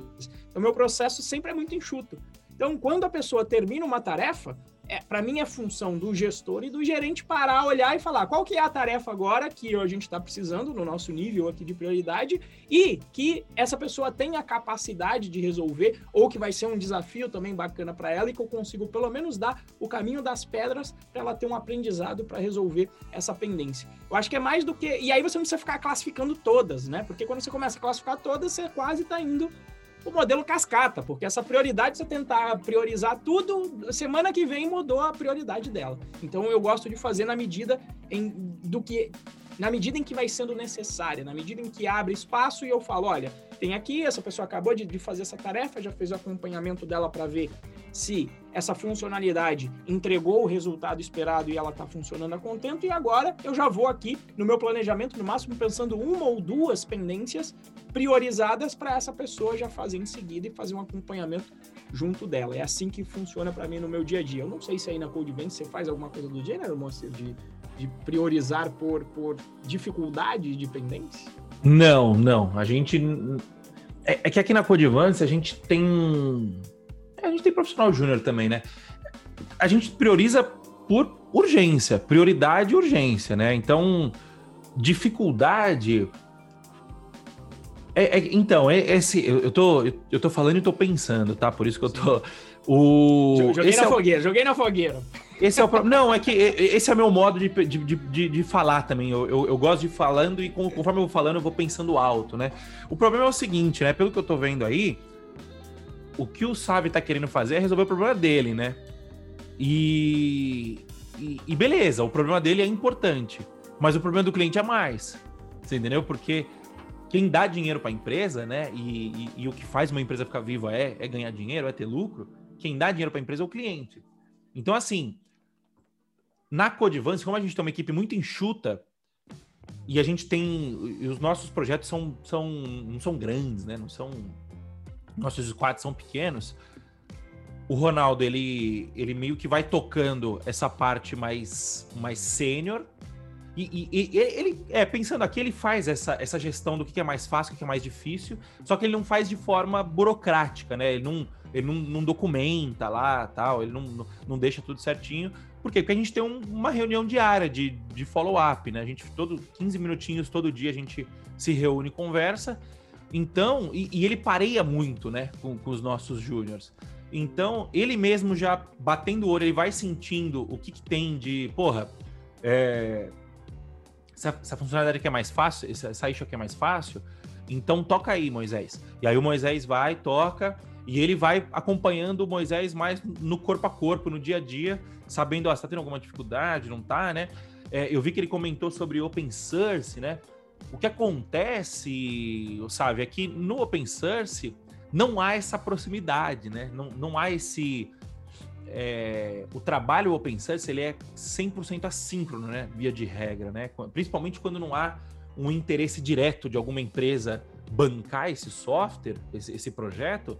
Speaker 1: O meu processo sempre é muito enxuto. Então, quando a pessoa termina uma tarefa, é, para mim é função do gestor e do gerente parar, olhar e falar qual que é a tarefa agora que a gente está precisando no nosso nível aqui de prioridade e que essa pessoa tenha a capacidade de resolver ou que vai ser um desafio também bacana para ela e que eu consigo pelo menos dar o caminho das pedras para ela ter um aprendizado para resolver essa pendência. Eu acho que é mais do que... E aí você não precisa ficar classificando todas, né? Porque quando você começa a classificar todas, você quase está indo o modelo cascata, porque essa prioridade, você tentar priorizar tudo, semana que vem mudou a prioridade dela. Então eu gosto de fazer na medida em, do que na medida em que vai sendo necessária, na medida em que abre espaço e eu falo, olha, tem aqui, essa pessoa acabou de, de fazer essa tarefa, já fez o acompanhamento dela para ver se essa funcionalidade entregou o resultado esperado e ela está funcionando a contento, e agora eu já vou aqui no meu planejamento, no máximo pensando uma ou duas pendências priorizadas para essa pessoa já fazer em seguida e fazer um acompanhamento junto dela. É assim que funciona para mim no meu dia a dia. Eu não sei se aí na Codebank você faz alguma coisa do gênero, moça, de de priorizar por, por dificuldade de pendência?
Speaker 2: Não, não. A gente. É, é que aqui na Codivance a gente tem. A gente tem profissional júnior também, né? A gente prioriza por urgência, prioridade e urgência, né? Então, dificuldade. É, é, então, é, esse, eu, eu, tô, eu tô falando e tô pensando, tá? Por isso que eu tô.
Speaker 1: O, joguei na é fogueira, joguei na fogueira.
Speaker 2: Esse é o pro... Não, é que esse é o meu modo de, de, de, de falar também. Eu, eu, eu, gosto de falando e conforme eu vou falando, eu vou pensando alto, né? O problema é o seguinte, né? Pelo que eu tô vendo aí, o que o Sabe tá querendo fazer é resolver o problema dele, né? E, e, e beleza, o problema dele é importante, mas o problema do cliente é mais. Você entendeu? Porque quem dá dinheiro para a empresa, né? E, e, e, o que faz uma empresa ficar viva é, é ganhar dinheiro, é ter lucro. Quem dá dinheiro para a empresa é o cliente. Então, assim, na Codivance, como a gente tem uma equipe muito enxuta e a gente tem. E os nossos projetos são, são, não são grandes, né? Não são. Nossos squads são pequenos. O Ronaldo, ele, ele meio que vai tocando essa parte mais, mais sênior. E, e, e, ele, é, pensando aqui, ele faz essa, essa gestão do que é mais fácil, o que é mais difícil, só que ele não faz de forma burocrática, né? Ele não, ele não, não documenta lá, tal, ele não, não, deixa tudo certinho, por quê? Porque a gente tem um, uma reunião diária de, de follow-up, né? A gente, todo 15 minutinhos, todo dia, a gente se reúne e conversa. Então, e, e ele pareia muito, né, com, com os nossos júniores. Então, ele mesmo já batendo o olho, ele vai sentindo o que, que tem de, porra, é, essa, essa, funcionalidade aqui é mais fácil, essa, essa issue aqui é mais fácil, então toca aí, Moisés. E aí o Moisés vai, toca, e ele vai acompanhando o Moisés mais no corpo a corpo, no dia a dia, sabendo, você tá tendo alguma dificuldade, não tá, né? É, eu vi que ele comentou sobre open source, né? O que acontece, sabe, é que no open source não há essa proximidade, né? Não, não há esse... É, o trabalho open source ele é 100% assíncrono, né? Via de regra, né? Principalmente quando não há um interesse direto de alguma empresa bancar esse software, esse, esse projeto,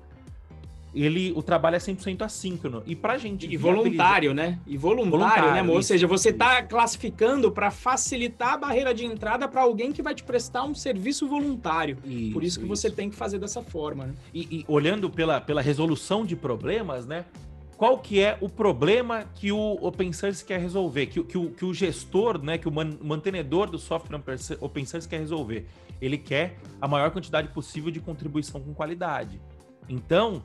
Speaker 2: ele o trabalho é 100% assíncrono. E pra gente
Speaker 1: e voluntário, né? E voluntário, voluntário né, amor? Ou seja, você está classificando para facilitar a barreira de entrada para alguém que vai te prestar um serviço voluntário. Isso, Por isso que isso. você tem que fazer dessa forma, né?
Speaker 2: E, e, olhando pela, pela resolução de problemas, né? Qual que é o problema que o open source quer resolver, que, que, o, que o gestor, né, que o mantenedor do software open source quer resolver? Ele quer a maior quantidade possível de contribuição com qualidade. Então,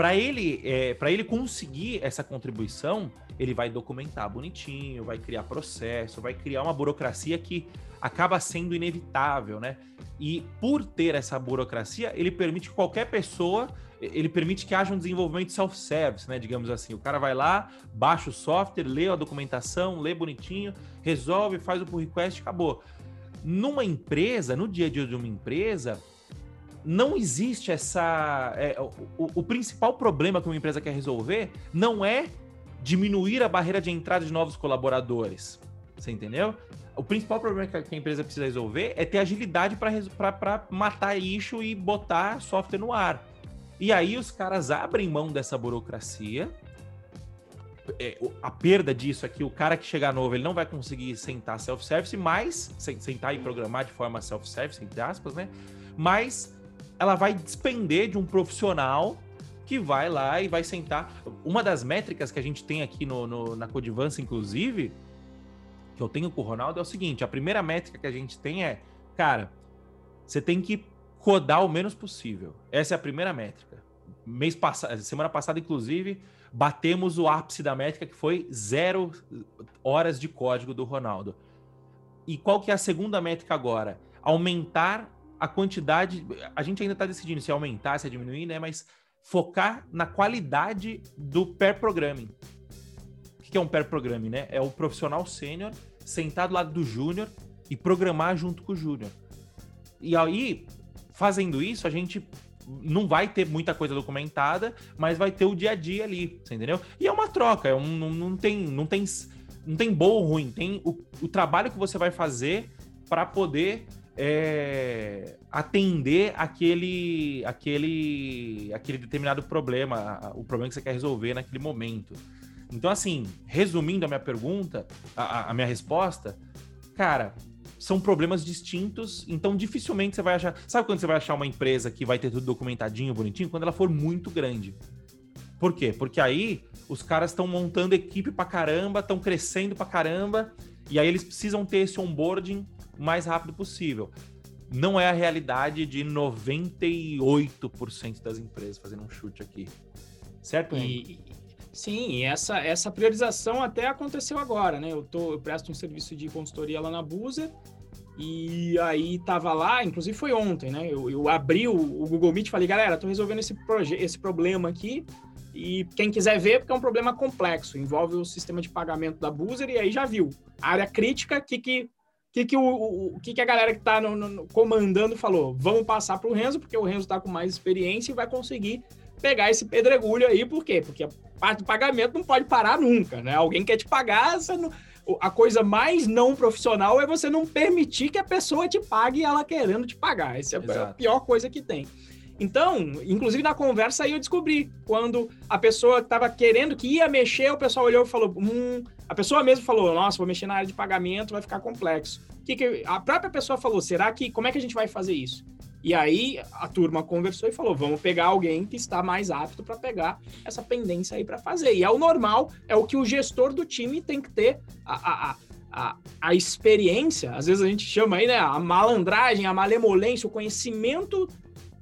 Speaker 2: para ele, é, para ele conseguir essa contribuição, ele vai documentar bonitinho, vai criar processo, vai criar uma burocracia que acaba sendo inevitável, né? E por ter essa burocracia, ele permite que qualquer pessoa, ele permite que haja um desenvolvimento self-service, né? Digamos assim, o cara vai lá, baixa o software, lê a documentação, lê bonitinho, resolve, faz o pull request, acabou. Numa empresa, no dia a dia de uma empresa, não existe essa. É, o, o, principal problema que uma empresa quer resolver não é diminuir a barreira de entrada de novos colaboradores. Você entendeu? O principal problema que a empresa precisa resolver é ter agilidade para matar lixo e botar software no ar. E aí os caras abrem mão dessa burocracia. É, a perda disso é que o cara que chegar novo ele não vai conseguir sentar self-service, mas sentar e programar de forma self-service, entre aspas, né? Mas ela vai despender de um profissional que vai lá e vai sentar. Uma das métricas que a gente tem aqui no, no, na Codivance, inclusive, que eu tenho com o Ronaldo, é o seguinte: a primeira métrica que a gente tem é, cara, você tem que codar o menos possível. Essa é a primeira métrica. Mês passado, semana passada, inclusive, batemos o ápice da métrica que foi zero horas de código do Ronaldo. E qual que é a segunda métrica agora? Aumentar a quantidade. A gente ainda está decidindo se aumentar, se diminuir, né? Mas focar na qualidade do pair programming. O que é um pair programming, né? É o profissional sênior sentado do lado do júnior e programar junto com o júnior. E aí, fazendo isso, a gente não vai ter muita coisa documentada, mas vai ter o dia a dia ali, entendeu? E é uma troca, é um, não, não tem, não tem, não tem bom ou ruim, tem o, o trabalho que você vai fazer para poder é, atender aquele, aquele, aquele determinado problema, o problema que você quer resolver naquele momento. Então, assim, resumindo a minha pergunta, a, a minha resposta, cara, são problemas distintos, então dificilmente você vai achar. Sabe quando você vai achar uma empresa que vai ter tudo documentadinho, bonitinho? Quando ela for muito grande. Por quê? Porque aí os caras estão montando equipe pra caramba, estão crescendo pra caramba, e aí eles precisam ter esse onboarding o mais rápido possível. Não é a realidade de 98% das empresas fazendo um chute aqui. Certo?
Speaker 1: E, sim, essa, essa priorização até aconteceu agora, né? Eu, tô, eu presto um serviço de consultoria lá na Busa e aí tava lá, inclusive foi ontem, né? Eu, eu abri o, o, Google Meet e falei, galera, tô resolvendo esse, esse problema aqui. E quem quiser ver, porque é um problema complexo, envolve o sistema de pagamento da Boozer, e aí já viu. A área crítica, o que, que que, que, o, o, que, que a galera que está comandando falou? Vamos passar para o Renzo, porque o Renzo está com mais experiência e vai conseguir pegar esse pedregulho aí. Por quê? Porque a parte do pagamento não pode parar nunca, né? Alguém quer te pagar, não... a coisa mais não profissional é você não permitir que a pessoa te pague ela querendo te pagar. Essa é Exato. a pior coisa que tem. Então, inclusive na conversa aí eu descobri, quando a pessoa estava querendo, que ia mexer, o pessoal olhou e falou, hum, a pessoa mesmo falou, nossa, vou mexer na área de pagamento, vai ficar complexo. Que que, a própria pessoa falou, será que, como é que a gente vai fazer isso? E aí a turma conversou e falou, vamos pegar alguém que está mais apto para pegar essa pendência aí para fazer. E é o normal, é o que o gestor do time tem que ter a, a, a, a experiência, às vezes a gente chama aí, né, a malandragem, a malemolência, o conhecimento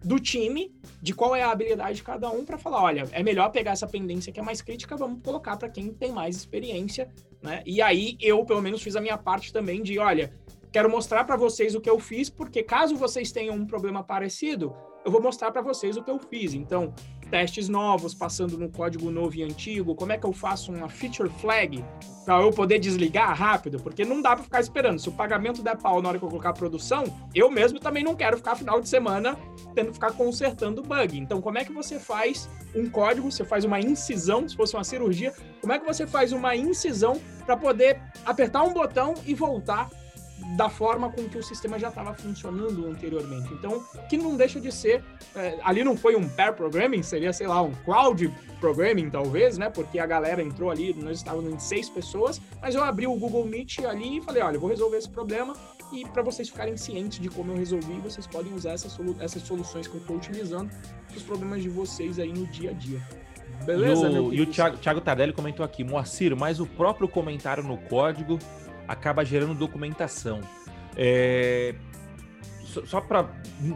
Speaker 1: do time de qual é a habilidade de cada um para falar, olha, é melhor pegar essa pendência que é mais crítica, vamos colocar para quem tem mais experiência, né? E aí eu pelo menos fiz a minha parte também de, olha, quero mostrar para vocês o que eu fiz, porque caso vocês tenham um problema parecido, eu vou mostrar para vocês o que eu fiz. Então, testes novos, passando no código novo e antigo, como é que eu faço uma feature flag para eu poder desligar rápido, porque não dá para ficar esperando. Se o pagamento der pau na hora que eu colocar a produção, eu mesmo também não quero ficar final de semana tendo que ficar consertando bug. Então, como é que você faz um código, você faz uma incisão, se fosse uma cirurgia, como é que você faz uma incisão para poder apertar um botão e voltar da forma com que o sistema já estava funcionando anteriormente. Então, que não deixa de ser, é, ali não foi um pair programming, seria, sei lá, um crowd programming, talvez, né? Porque a galera entrou ali, nós estávamos em seis pessoas, mas eu abri o Google Meet ali e falei, olha, vou resolver esse problema e para vocês ficarem cientes de como eu resolvi, vocês podem usar essas, solu essas soluções que eu estou utilizando para os problemas de vocês aí no dia a dia.
Speaker 2: Beleza, e o, e o Thiago, Thiago Tardelli comentou aqui, Moacir, mas o próprio comentário no código acaba gerando documentação. É, só para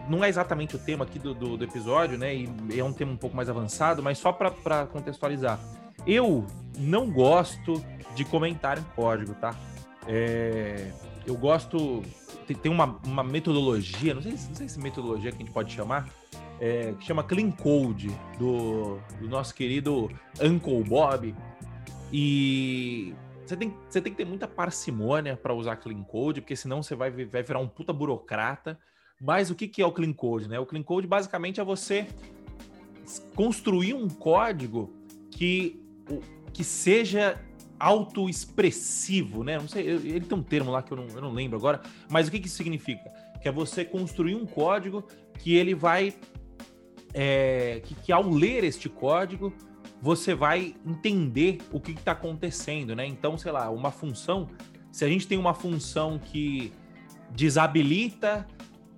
Speaker 2: não é exatamente o tema aqui do, do, do, episódio, né? E é um tema um pouco mais avançado, mas só para contextualizar. Eu não gosto de comentário em código, tá? É, eu gosto. Tem, tem uma, uma, metodologia, não sei, não sei se metodologia que a gente pode chamar, é, que chama Clean Code, do, do nosso querido Uncle Bob. E você tem, você tem que ter muita parcimônia para usar Clean Code, porque senão você vai, vai virar um puta burocrata. Mas o que, que é o Clean Code? Né? O Clean Code basicamente é você construir um código que, que seja autoexpressivo, né? Não sei, ele tem um termo lá que eu não, eu não lembro agora, mas o que, que isso significa? Que é você construir um código que ele vai. É, que, que ao ler este código, você vai entender o que está acontecendo, né? Então, sei lá, uma função. Se a gente tem uma função que desabilita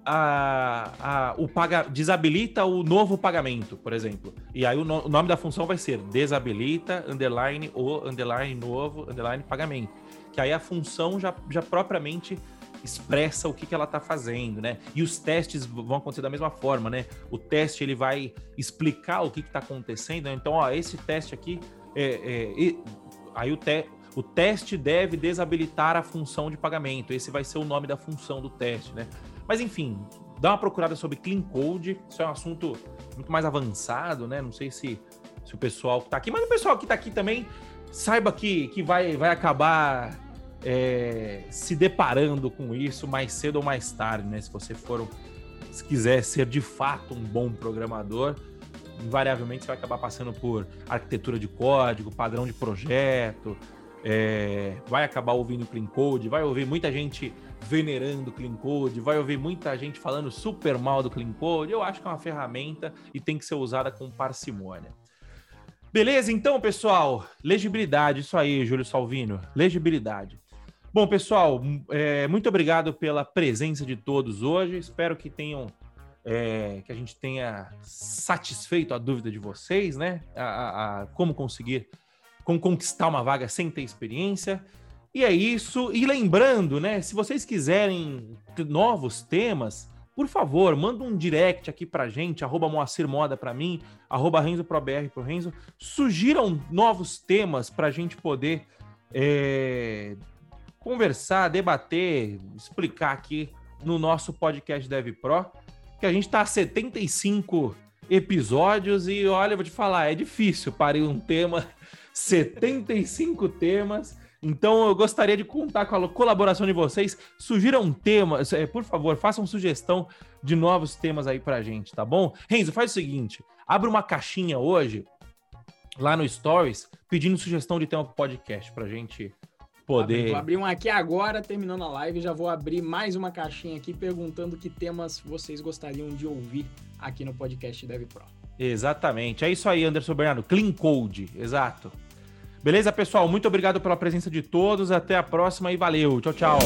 Speaker 2: a, a, o paga, desabilita o novo pagamento, por exemplo. E aí o, no, o, nome da função vai ser desabilita, underline, o underline novo, underline pagamento. Que aí a função já, já propriamente expressa o que, que ela está fazendo, né? E os testes vão acontecer da mesma forma, né? O teste ele vai explicar o que está acontecendo. Né? Então, ó, esse teste aqui, é, é, aí o, te, o teste deve desabilitar a função de pagamento. Esse vai ser o nome da função do teste, né? Mas enfim, dá uma procurada sobre Clean Code. Isso é um assunto muito mais avançado, né? Não sei se, se o pessoal que tá aqui, mas o pessoal que tá aqui também saiba que, que vai, vai acabar é, se deparando com isso mais cedo ou mais tarde, né? Se você for, se quiser ser de fato um bom programador, invariavelmente você vai acabar passando por arquitetura de código, padrão de projeto, é, vai acabar ouvindo Clean Code, vai ouvir muita gente venerando Clean Code, vai ouvir muita gente falando super mal do Clean Code. Eu acho que é uma ferramenta e tem que ser usada com parcimônia. Beleza, então, pessoal, legibilidade, isso aí, Júlio Salvino, legibilidade. Bom, pessoal, é, muito obrigado pela presença de todos hoje. Espero que tenham é, que a gente tenha satisfeito a dúvida de vocês, né? A, a, a como conseguir, como conquistar uma vaga sem ter experiência. E é isso. E lembrando, né? Se vocês quiserem novos temas, por favor, manda um direct aqui pra gente, arroba Moacir Moda pra mim, arroba Renzo ProBR pro Renzo. Sugiram novos temas pra gente poder é, conversar, debater, explicar aqui no nosso podcast Dev Pro, que a gente tá a 75 episódios e olha, vou te falar, é difícil parir um tema, 75 temas então eu gostaria de contar com a colaboração de vocês. Sugiram temas, é, por favor, façam sugestão de novos temas aí pra gente, tá bom? Renzo, faz o seguinte: abre uma caixinha hoje lá no Stories pedindo sugestão de tema pro podcast pra gente poder.
Speaker 1: Vou abrir um aqui agora, terminando a live, já vou abrir mais uma caixinha aqui perguntando que temas vocês gostariam de ouvir aqui no podcast Dev Pro.
Speaker 2: Exatamente. É isso aí, Anderson Bernardo. Clean Code, exato. Beleza, pessoal? Muito obrigado pela presença de todos. Até a próxima e valeu. Tchau, tchau.